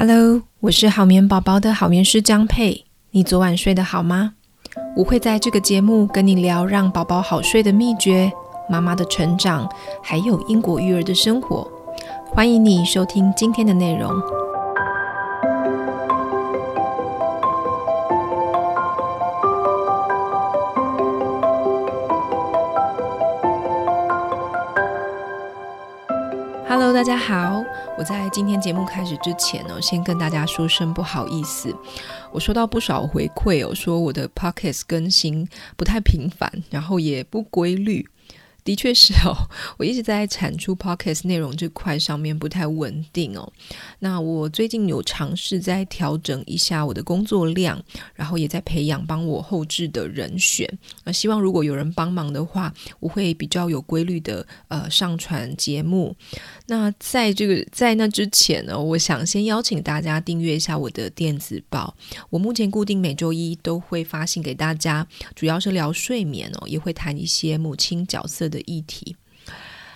Hello，我是好眠宝宝的好眠师江佩。你昨晚睡得好吗？我会在这个节目跟你聊让宝宝好睡的秘诀、妈妈的成长，还有英国育儿的生活。欢迎你收听今天的内容。Hello，大家好。我在今天节目开始之前呢，先跟大家说声不好意思。我收到不少回馈哦，说我的 Podcast 更新不太频繁，然后也不规律。的确是哦，我一直在产出 podcast 内容这块上面不太稳定哦。那我最近有尝试在调整一下我的工作量，然后也在培养帮我后置的人选。那希望如果有人帮忙的话，我会比较有规律的呃上传节目。那在这个在那之前呢，我想先邀请大家订阅一下我的电子报。我目前固定每周一都会发信给大家，主要是聊睡眠哦，也会谈一些母亲角色的的议题。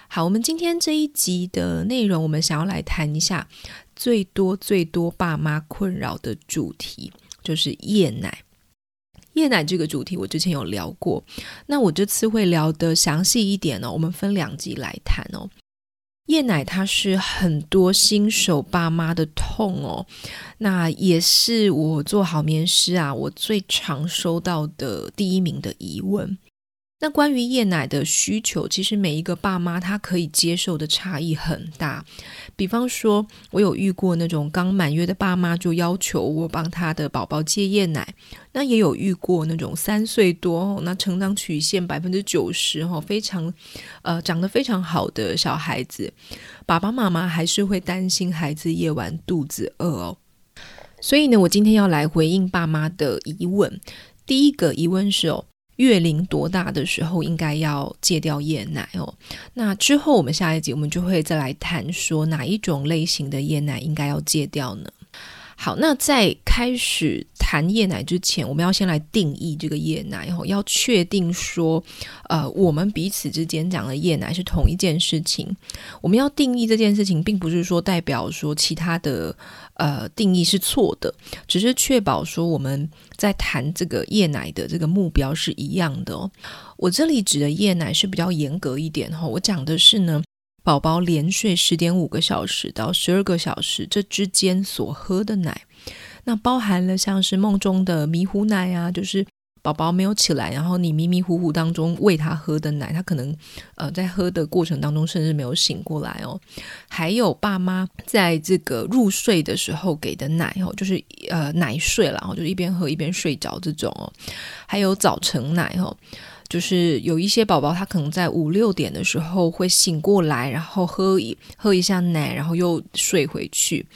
好，我们今天这一集的内容，我们想要来谈一下最多最多爸妈困扰的主题，就是夜奶。夜奶这个主题，我之前有聊过，那我这次会聊得详细一点哦。我们分两集来谈哦。夜奶它是很多新手爸妈的痛哦，那也是我做好眠师啊，我最常收到的第一名的疑问。那关于夜奶的需求，其实每一个爸妈他可以接受的差异很大。比方说，我有遇过那种刚满月的爸妈就要求我帮他的宝宝戒夜奶，那也有遇过那种三岁多，那成长曲线百分之九十哈，非常呃长得非常好的小孩子，爸爸妈妈还是会担心孩子夜晚肚子饿哦。所以呢，我今天要来回应爸妈的疑问。第一个疑问是哦。月龄多大的时候应该要戒掉夜奶哦？那之后我们下一集我们就会再来谈说哪一种类型的夜奶应该要戒掉呢？好，那在开始谈夜奶之前，我们要先来定义这个夜奶哦，要确定说，呃，我们彼此之间讲的夜奶是同一件事情。我们要定义这件事情，并不是说代表说其他的呃定义是错的，只是确保说我们在谈这个夜奶的这个目标是一样的哦。我这里指的夜奶是比较严格一点哈，我讲的是呢。宝宝连睡十点五个小时到十二个小时，这之间所喝的奶，那包含了像是梦中的迷糊奶啊，就是宝宝没有起来，然后你迷迷糊糊当中喂他喝的奶，他可能呃在喝的过程当中甚至没有醒过来哦。还有爸妈在这个入睡的时候给的奶哦，就是呃奶睡了，然后就一边喝一边睡着这种哦。还有早晨奶哦。就是有一些宝宝，他可能在五六点的时候会醒过来，然后喝一喝一下奶，然后又睡回去。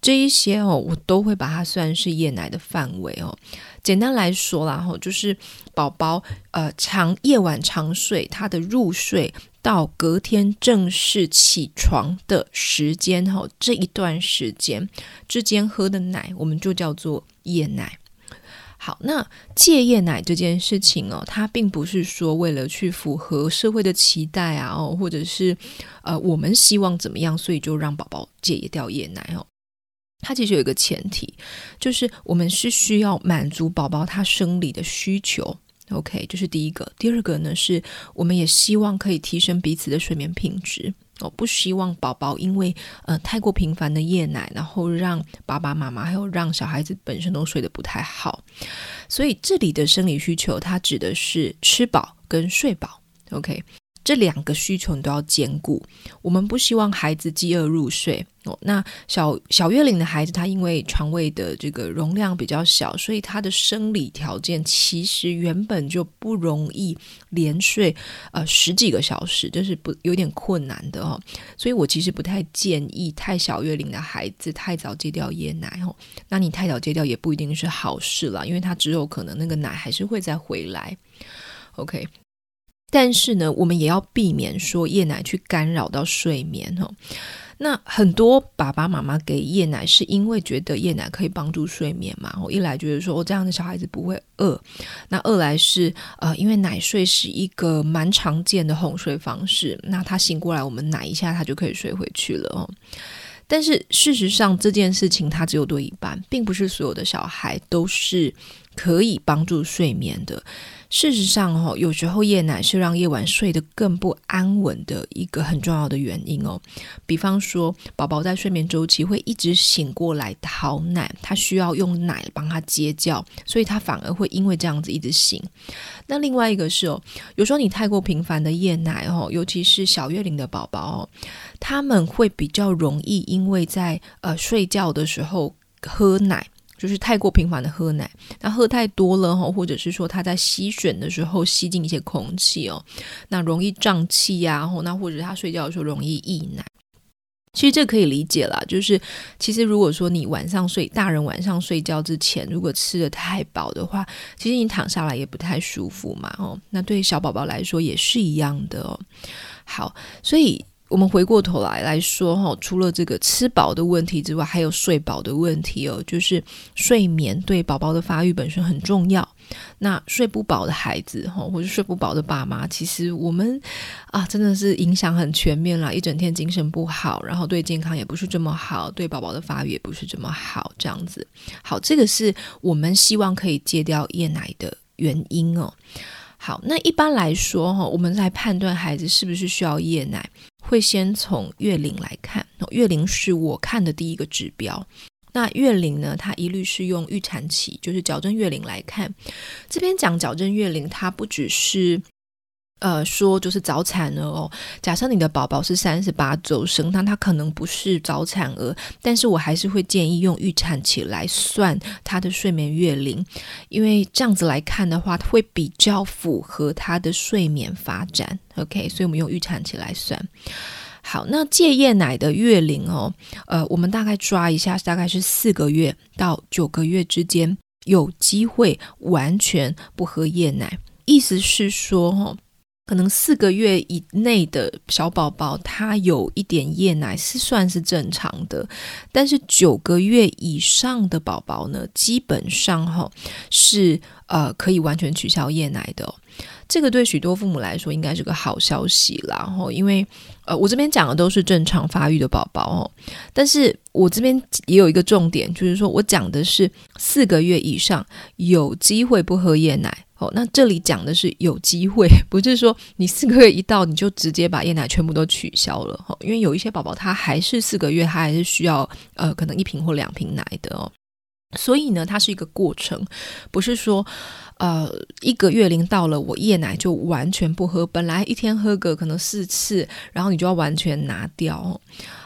这一些哦，我都会把它算是夜奶的范围哦。简单来说啦，哈，就是宝宝呃长夜晚长睡，他的入睡到隔天正式起床的时间哈，这一段时间之间喝的奶，我们就叫做夜奶。好，那戒夜奶这件事情哦，它并不是说为了去符合社会的期待啊，哦，或者是呃我们希望怎么样，所以就让宝宝戒掉夜奶哦。它其实有一个前提，就是我们是需要满足宝宝他生理的需求。OK，这是第一个。第二个呢，是我们也希望可以提升彼此的睡眠品质。我不希望宝宝因为呃太过频繁的夜奶，然后让爸爸妈妈还有让小孩子本身都睡得不太好。所以这里的生理需求，它指的是吃饱跟睡饱。OK。这两个需求你都要兼顾。我们不希望孩子饥饿入睡哦。那小小月龄的孩子，他因为肠胃的这个容量比较小，所以他的生理条件其实原本就不容易连睡呃十几个小时，这是不有点困难的哦。所以我其实不太建议太小月龄的孩子太早戒掉夜奶哦。那你太早戒掉也不一定是好事了，因为他只有可能那个奶还是会再回来。OK。但是呢，我们也要避免说夜奶去干扰到睡眠哦。那很多爸爸妈妈给夜奶是因为觉得夜奶可以帮助睡眠嘛？我一来觉得说，哦这样的小孩子不会饿。那二来是呃，因为奶睡是一个蛮常见的哄睡方式，那他醒过来，我们奶一下，他就可以睡回去了哦。但是事实上这件事情它只有对一半，并不是所有的小孩都是可以帮助睡眠的。事实上，哦，有时候夜奶是让夜晚睡得更不安稳的一个很重要的原因哦。比方说，宝宝在睡眠周期会一直醒过来讨奶，他需要用奶帮他接觉，所以他反而会因为这样子一直醒。那另外一个是哦，有时候你太过频繁的夜奶哦，尤其是小月龄的宝宝哦，他们会比较容易因为在呃睡觉的时候喝奶。就是太过频繁的喝奶，那喝太多了哈，或者是说他在吸吮的时候吸进一些空气哦，那容易胀气呀，那或者他睡觉的时候容易溢奶。其实这可以理解啦，就是其实如果说你晚上睡，大人晚上睡觉之前如果吃的太饱的话，其实你躺下来也不太舒服嘛哦。那对小宝宝来说也是一样的哦。好，所以。我们回过头来来说哈，除了这个吃饱的问题之外，还有睡饱的问题哦。就是睡眠对宝宝的发育本身很重要。那睡不饱的孩子哈，或者睡不饱的爸妈，其实我们啊，真的是影响很全面啦。一整天精神不好，然后对健康也不是这么好，对宝宝的发育也不是这么好，这样子。好，这个是我们希望可以戒掉夜奶的原因哦。好，那一般来说哈，我们来判断孩子是不是需要夜奶。会先从月龄来看，月龄是我看的第一个指标。那月龄呢，它一律是用预产期，就是矫正月龄来看。这边讲矫正月龄，它不只是。呃，说就是早产儿哦。假设你的宝宝是三十八周生，那他可能不是早产儿，但是我还是会建议用预产期来算他的睡眠月龄，因为这样子来看的话，会比较符合他的睡眠发展。OK，所以我们用预产期来算。好，那戒夜奶的月龄哦，呃，我们大概抓一下，大概是四个月到九个月之间，有机会完全不喝夜奶。意思是说，哦。可能四个月以内的小宝宝，他有一点夜奶是算是正常的，但是九个月以上的宝宝呢，基本上哈是呃可以完全取消夜奶的。这个对许多父母来说应该是个好消息啦，然后因为呃我这边讲的都是正常发育的宝宝哦，但是我这边也有一个重点，就是说我讲的是四个月以上有机会不喝夜奶。哦，那这里讲的是有机会，不是说你四个月一到你就直接把夜奶全部都取消了。哦，因为有一些宝宝他还是四个月，他还是需要呃可能一瓶或两瓶奶的哦。所以呢，它是一个过程，不是说呃一个月龄到了我夜奶就完全不喝，本来一天喝个可能四次，然后你就要完全拿掉。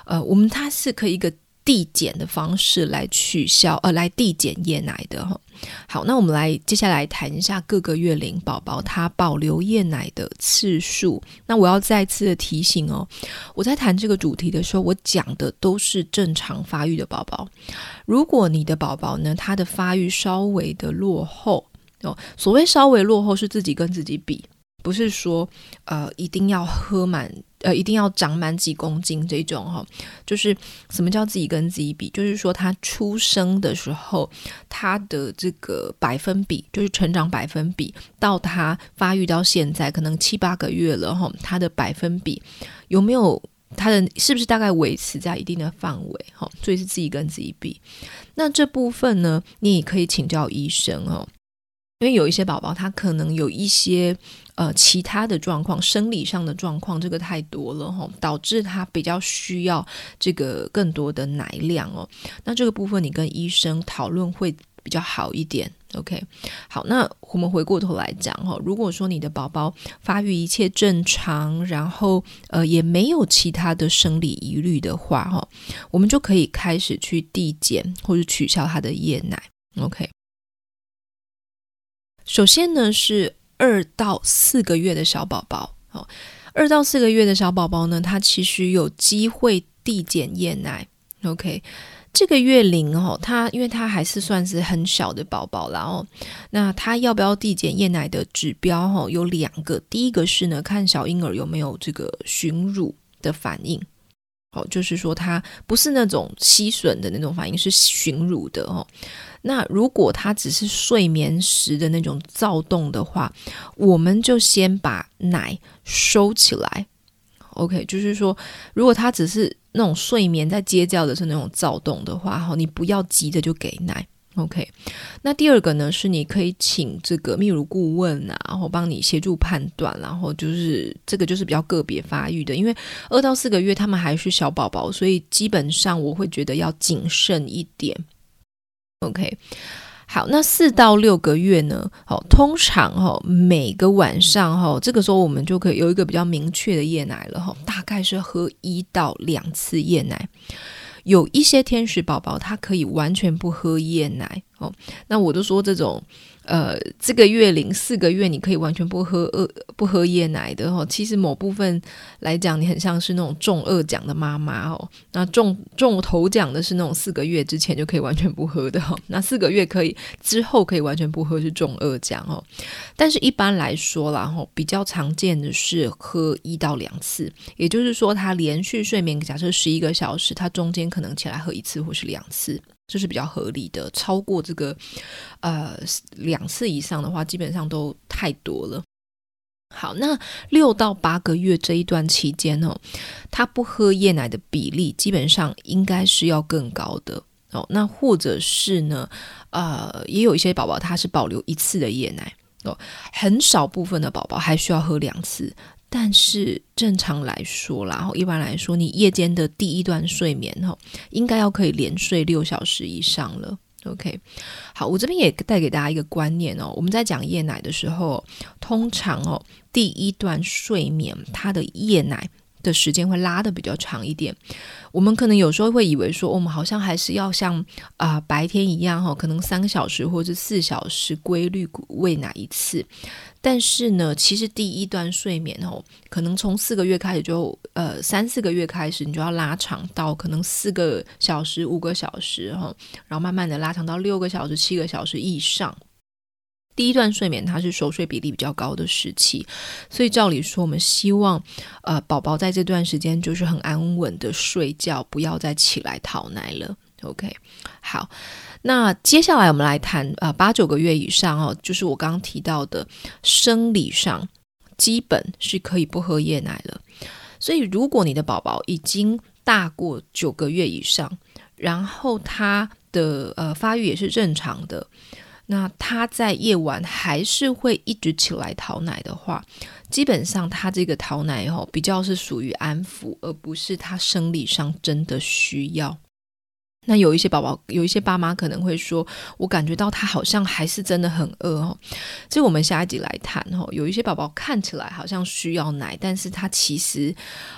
呃，我们它是可以一个。递减的方式来取消，呃，来递减夜奶的哈。好，那我们来接下来谈一下各个月龄宝宝他保留夜奶的次数。那我要再次的提醒哦，我在谈这个主题的时候，我讲的都是正常发育的宝宝。如果你的宝宝呢，他的发育稍微的落后哦，所谓稍微落后是自己跟自己比。不是说，呃，一定要喝满，呃，一定要长满几公斤这种哈，就是什么叫自己跟自己比？就是说他出生的时候，他的这个百分比，就是成长百分比，到他发育到现在，可能七八个月了哈，他的百分比有没有他的，是不是大概维持在一定的范围哈？所以是自己跟自己比。那这部分呢，你也可以请教医生哦。因为有一些宝宝，他可能有一些呃其他的状况，生理上的状况，这个太多了哈，导致他比较需要这个更多的奶量哦。那这个部分你跟医生讨论会比较好一点。OK，好，那我们回过头来讲哈，如果说你的宝宝发育一切正常，然后呃也没有其他的生理疑虑的话哈，我们就可以开始去递减或者取消他的夜奶。OK。首先呢，是二到四个月的小宝宝，哦，二到四个月的小宝宝呢，他其实有机会递减夜奶。OK，这个月龄哦，他因为他还是算是很小的宝宝，然后那他要不要递减夜奶的指标哦，有两个，第一个是呢，看小婴儿有没有这个寻乳的反应。哦，就是说他不是那种吸吮的那种反应，是寻乳的哦。那如果他只是睡眠时的那种躁动的话，我们就先把奶收起来。OK，就是说，如果他只是那种睡眠在接觉的时候那种躁动的话，哈，你不要急着就给奶。OK，那第二个呢，是你可以请这个泌乳顾问啊，然后帮你协助判断，然后就是这个就是比较个别发育的，因为二到四个月他们还是小宝宝，所以基本上我会觉得要谨慎一点。OK，好，那四到六个月呢，好，通常哈每个晚上哈这个时候我们就可以有一个比较明确的夜奶了哈，大概是喝一到两次夜奶。有一些天使宝宝，他可以完全不喝夜奶哦。那我都说这种。呃，这个月龄四个月，你可以完全不喝二不喝夜奶的哦。其实某部分来讲，你很像是那种中二奖的妈妈哦。那中中头奖的是那种四个月之前就可以完全不喝的哦。那四个月可以之后可以完全不喝是中二奖哦。但是一般来说啦，然后比较常见的是喝一到两次，也就是说他连续睡眠假设十一个小时，他中间可能起来喝一次或是两次。这是比较合理的，超过这个呃两次以上的话，基本上都太多了。好，那六到八个月这一段期间哦，他不喝夜奶的比例基本上应该是要更高的哦。那或者是呢，呃，也有一些宝宝他是保留一次的夜奶哦，很少部分的宝宝还需要喝两次。但是正常来说啦，一般来说，你夜间的第一段睡眠哈，应该要可以连睡六小时以上了。OK，好，我这边也带给大家一个观念哦，我们在讲夜奶的时候，通常哦，第一段睡眠它的夜奶的时间会拉的比较长一点。我们可能有时候会以为说，我们好像还是要像啊、白天一样哈，可能三个小时或者四小时规律喂奶一次。但是呢，其实第一段睡眠哦，可能从四个月开始就，呃，三四个月开始，你就要拉长到可能四个小时、五个小时哈，然后慢慢的拉长到六个小时、七个小时以上。第一段睡眠它是熟睡比例比较高的时期，所以照理说，我们希望，呃，宝宝在这段时间就是很安稳的睡觉，不要再起来讨奶了。OK，好。那接下来我们来谈啊，八九个月以上哦，就是我刚刚提到的生理上基本是可以不喝夜奶了。所以如果你的宝宝已经大过九个月以上，然后他的呃发育也是正常的，那他在夜晚还是会一直起来讨奶的话，基本上他这个讨奶哦比较是属于安抚，而不是他生理上真的需要。那有一些宝宝，有一些爸妈可能会说，我感觉到他好像还是真的很饿哦。这我们下一集来谈哦。有一些宝宝看起来好像需要奶，但是他其实，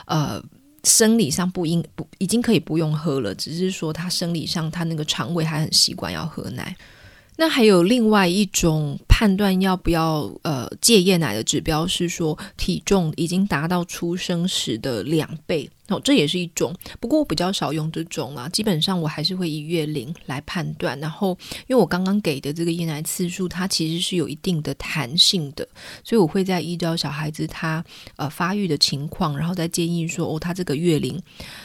呃，生理上不应不已经可以不用喝了，只是说他生理上他那个肠胃还很习惯要喝奶。那还有另外一种判断要不要呃戒夜奶的指标是说，体重已经达到出生时的两倍。哦，这也是一种，不过我比较少用这种啦。基本上我还是会以月龄来判断。然后，因为我刚刚给的这个夜奶次数，它其实是有一定的弹性的，所以我会在依照小孩子他呃发育的情况，然后再建议说，哦，他这个月龄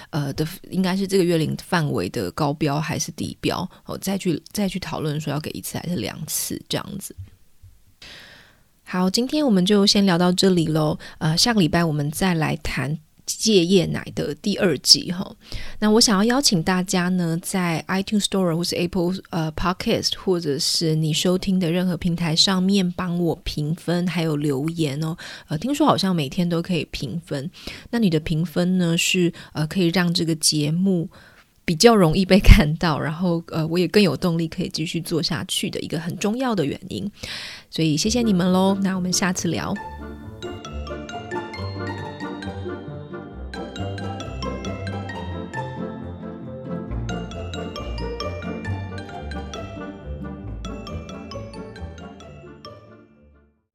呃的应该是这个月龄范围的高标还是低标，哦，再去再去讨论说要给一次还是两次这样子。好，今天我们就先聊到这里喽。呃，下个礼拜我们再来谈。戒夜奶的第二季哈，那我想要邀请大家呢，在 iTunes Store 或是 Apple 呃 Podcast，或者是你收听的任何平台上面帮我评分，还有留言哦。呃，听说好像每天都可以评分，那你的评分呢是呃可以让这个节目比较容易被看到，然后呃我也更有动力可以继续做下去的一个很重要的原因。所以谢谢你们喽，那我们下次聊。